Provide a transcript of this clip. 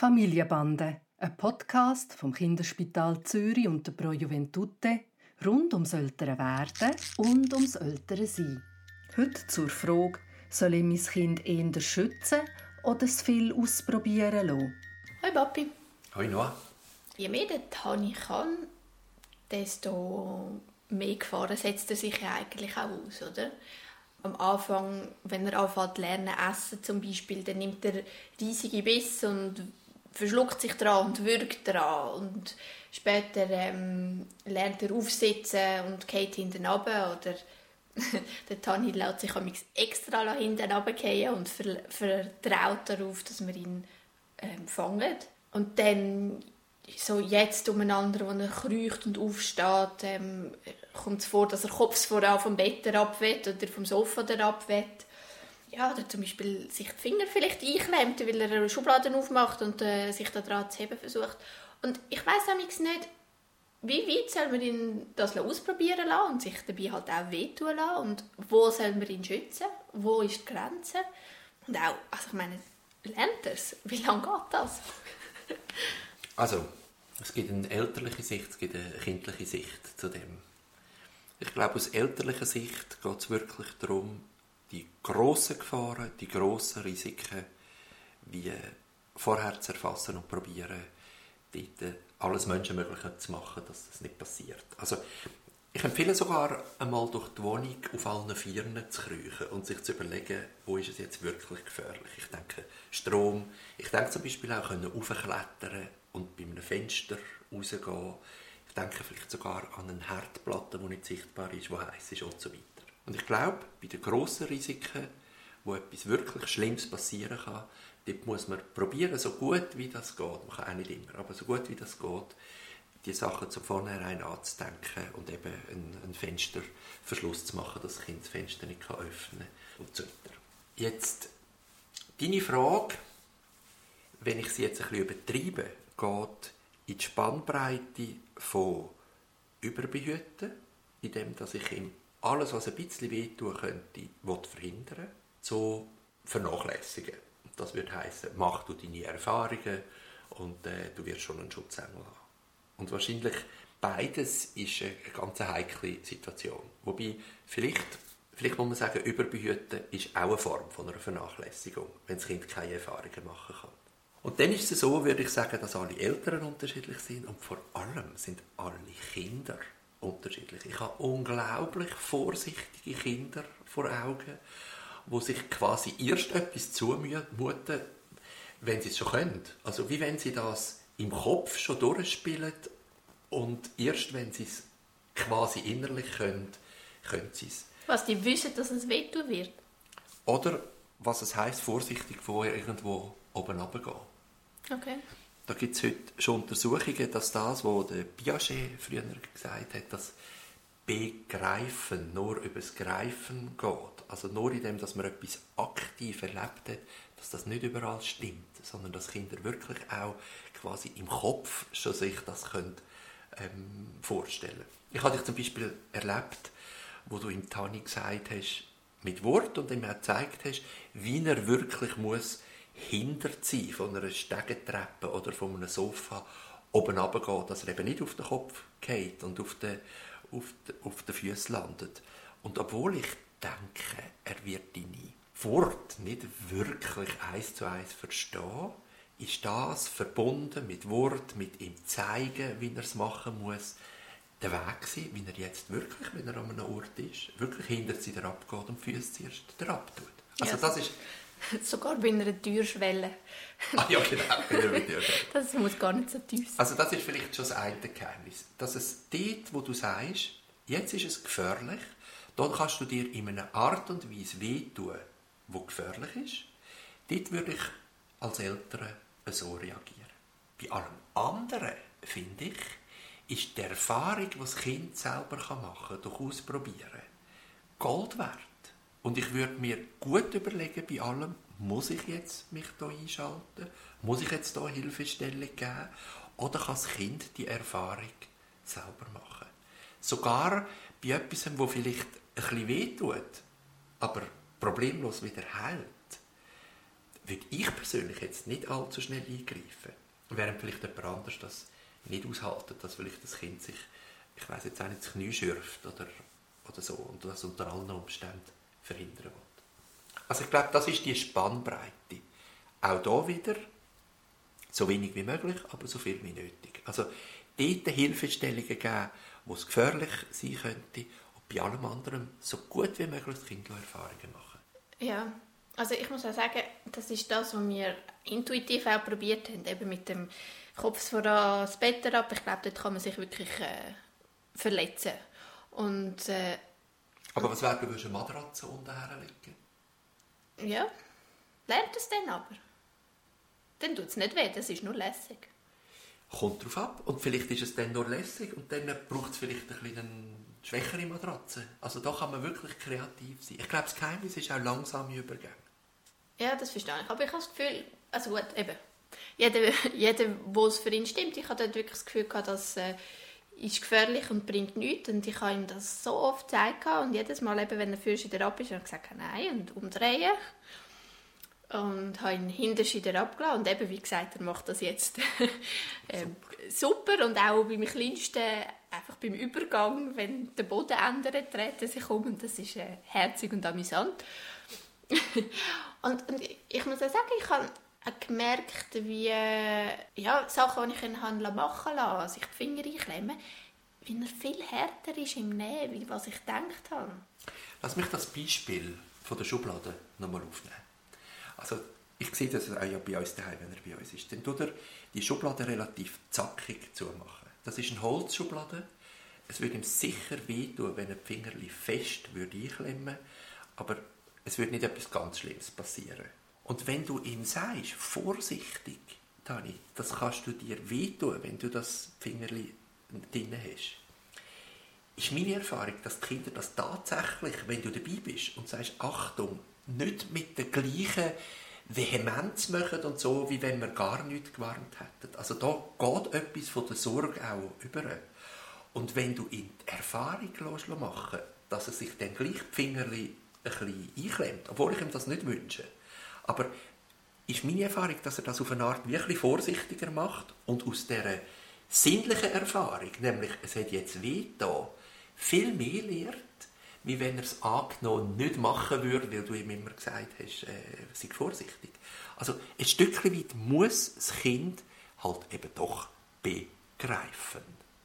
Familienbande, ein Podcast vom Kinderspital Zürich und der Pro Juventute rund ums ältere Werden und ums ältere Sein. Heute zur Frage, soll ich mein Kind eher schützen oder es viel ausprobieren lassen? Hoi Papi. Hoi Noah. Je mehr der Tani kann, desto mehr Gefahren setzt er sich ja eigentlich auch aus, oder? Am Anfang, wenn er anfängt lernen essen zum Beispiel, dann nimmt er riesige Biss und verschluckt sich dran und wirkt dran. Und später ähm, lernt er aufsitzen und geht hinten runter. Oder der Tani lässt sich extra hinten runterfallen und vertraut darauf, dass wir ihn ähm, fangen. Und dann so jetzt umeinander, wo er kreucht und aufsteht, ähm, kommt es vor, dass er Kopf voran vom Bett abwett oder vom Sofa abwett ja, oder zum Beispiel sich die Finger vielleicht einklemmt, weil er Schubladen aufmacht und äh, sich daran zu heben versucht. Und ich weiß nämlich nicht, wie weit soll man ihn das ausprobieren lassen und sich dabei halt auch wehtun lassen und wo soll man ihn schützen, wo ist die Grenze und auch, also ich meine, lernt er es? Wie lange geht das? also, es gibt eine elterliche Sicht, es gibt eine kindliche Sicht zu dem. Ich glaube, aus elterlicher Sicht geht es wirklich darum, die grossen Gefahren, die grossen Risiken wie vorher zu erfassen und probieren, dort alles Menschenmögliche zu machen, dass das nicht passiert. Also ich empfehle sogar einmal durch die Wohnung auf allen Vieren zu kriechen und sich zu überlegen, wo ist es jetzt wirklich gefährlich. Ich denke Strom, ich denke zum Beispiel auch können aufklettern und bei einem Fenster rausgehen. Ich denke vielleicht sogar an eine Herdplatte, die nicht sichtbar ist, die heiß ist und so weiter. Und ich glaube, bei den grossen Risiken, wo etwas wirklich Schlimmes passieren kann, dort muss man probieren, so gut wie das geht, man kann auch nicht immer, aber so gut wie das geht, die Sachen zu vornherein anzudenken und eben einen, Fensterverschluss zu machen, dass das Kind das Fenster nicht kann öffnen kann und so weiter. Jetzt, deine Frage, wenn ich sie jetzt ein bisschen übertreibe, geht in die Spannbreite von Überbehüten, indem ich ihm alles, was ein bisschen wehtun könnte, verhindern zu vernachlässigen. Das würde heißen, mach du deine Erfahrungen und äh, du wirst schon einen Schutzengel haben. Und wahrscheinlich beides ist eine ganz heikle Situation. Wobei vielleicht, vielleicht muss man sagen, Überbehüten ist auch eine Form von einer Vernachlässigung, wenn das Kind keine Erfahrungen machen kann. Und dann ist es so, würde ich sagen, dass alle Eltern unterschiedlich sind und vor allem sind alle Kinder unterschiedlich. Ich habe unglaublich vorsichtige Kinder vor Augen, wo sich quasi erst etwas zumuten, wenn sie es schon können. Also wie wenn sie das im Kopf schon durchspielen und erst wenn sie es quasi innerlich können, können sie es. Was die wissen, dass es wehtun wird. Oder was es heißt, vorsichtig vorher irgendwo oben runtergehen. Okay. Da gibt es heute schon Untersuchungen, dass das, was der Piaget früher gesagt hat, dass Begreifen nur über das Greifen geht, also nur in dem, dass man etwas aktiv erlebt hat, dass das nicht überall stimmt, sondern dass Kinder wirklich auch quasi im Kopf schon sich das können, ähm, vorstellen. Ich habe dich zum Beispiel erlebt, wo du im Tani gesagt hast, mit Wort und ihm auch gezeigt hast, wie er wirklich muss hinterziehen von einer Stegentreppe oder von einem Sofa oben runtergeht, dass er eben nicht auf den Kopf geht und auf den, auf den, auf den Füßen landet. Und obwohl ich denke, er wird deine Wort nicht wirklich eins zu eins verstehen, ist das verbunden mit Wort, mit ihm zeigen, wie er es machen muss, der Weg gewesen, wie er jetzt wirklich, wenn er an einem Ort ist, wirklich hinter sie abgeht und die Füße zuerst derab tut. Also das ist Sogar bei einer Türschwelle. Ah ja, genau. das muss gar nicht so tief sein. Also das ist vielleicht schon das eine Geheimnis. Dass es dort, wo du sagst, jetzt ist es gefährlich, dort kannst du dir in einer Art und Weise wehtun, wo gefährlich ist. Dort würde ich als Eltern so reagieren. Bei allem anderen, finde ich, ist die Erfahrung, die das Kind selber machen kann, durch Ausprobieren, Gold wert. Und ich würde mir gut überlegen bei allem, muss ich jetzt mich da einschalten? Muss ich jetzt da Hilfestellung geben? Oder kann das Kind die Erfahrung selber machen? Sogar bei etwas, wo vielleicht ein bisschen wehtut, aber problemlos wieder heilt, würde ich persönlich jetzt nicht allzu schnell eingreifen. Während vielleicht jemand anders das nicht aushaltet, dass vielleicht das Kind sich, ich weiß jetzt auch nicht, das Knie schürft oder, oder so und das unter allen Umständen verhindern will. Also ich glaube, das ist die Spannbreite. Auch da wieder so wenig wie möglich, aber so viel wie nötig. Also dort Hilfestellungen geben, wo es gefährlich sein könnte und bei allem anderen so gut wie möglich Kindererfahrungen machen. Ja, also ich muss auch sagen, das ist das, was wir intuitiv auch probiert haben, eben mit dem Kopf vor das Bett ab. Ich glaube, dort kann man sich wirklich äh, verletzen. Und, äh, aber was wäre, du würdest eine Matratze unten herlegen? Ja, lernt es dann aber. Dann tut es nicht weh, das ist nur lässig. Kommt drauf ab. Und vielleicht ist es dann nur lässig und dann braucht es vielleicht ein bisschen schwächere Matratze. Also da kann man wirklich kreativ sein. Ich glaube, das Geheimnis ist auch langsame Übergänge. Ja, das verstehe ich. Aber ich habe das Gefühl, also gut, eben, jeder, jeder wo es für ihn stimmt, ich hatte wirklich das Gefühl gehabt, dass äh, ist gefährlich und bringt nichts. Und ich habe ihm das so oft gezeigt und jedes Mal, eben, wenn er fürst wieder ab ist, habe ich gesagt, nein, und umdrehen. Und habe ihn hinterst wieder abgelassen. Und eben, wie gesagt, er macht das jetzt super. super. Und auch beim Kleinsten, einfach beim Übergang, wenn der Boden ändert, dreht er sich um. Und das ist äh, herzig und amüsant. und, und, ich muss auch sagen, ich habe gemerkt, wie ja, Sachen, die ich ihn machen lassen, also ich die Finger einklemmen, wie er viel härter ist im Nähen, wie was ich gedacht habe. Lass mich das Beispiel von der Schublade nochmal aufnehmen. Also ich sehe das auch ja bei uns daheim, wenn er bei uns ist. Dann tut er die Schublade relativ zackig zumachen. Das ist eine Holzschublade. Es würde ihm sicher wehtun, wenn er die Finger fest würde einklemmen aber es würde nicht etwas ganz Schlimmes passieren. Und wenn du ihm sagst, vorsichtig, Dani, das kannst du dir wehtun, wenn du das Fingerli drin hast, ist meine Erfahrung, dass die Kinder das tatsächlich, wenn du dabei bist und sagst, Achtung, nicht mit der gleichen Vehemenz machen und so, wie wenn wir gar nichts gewarnt hätten. Also da geht etwas von der Sorge auch über. Und wenn du in die Erfahrung machen lässt, dass er sich dann gleich die Fingerli ein bisschen einklemmt, obwohl ich ihm das nicht wünsche. Aber ist meine Erfahrung, dass er das auf eine Art wirklich vorsichtiger macht und aus dieser sinnlichen Erfahrung, nämlich es hat jetzt weh da, viel mehr lernt, wie wenn er es angenommen nicht machen würde, weil du ihm immer gesagt hast, äh, sei vorsichtig. Also ein Stückchen weit muss das Kind halt eben doch begreifen.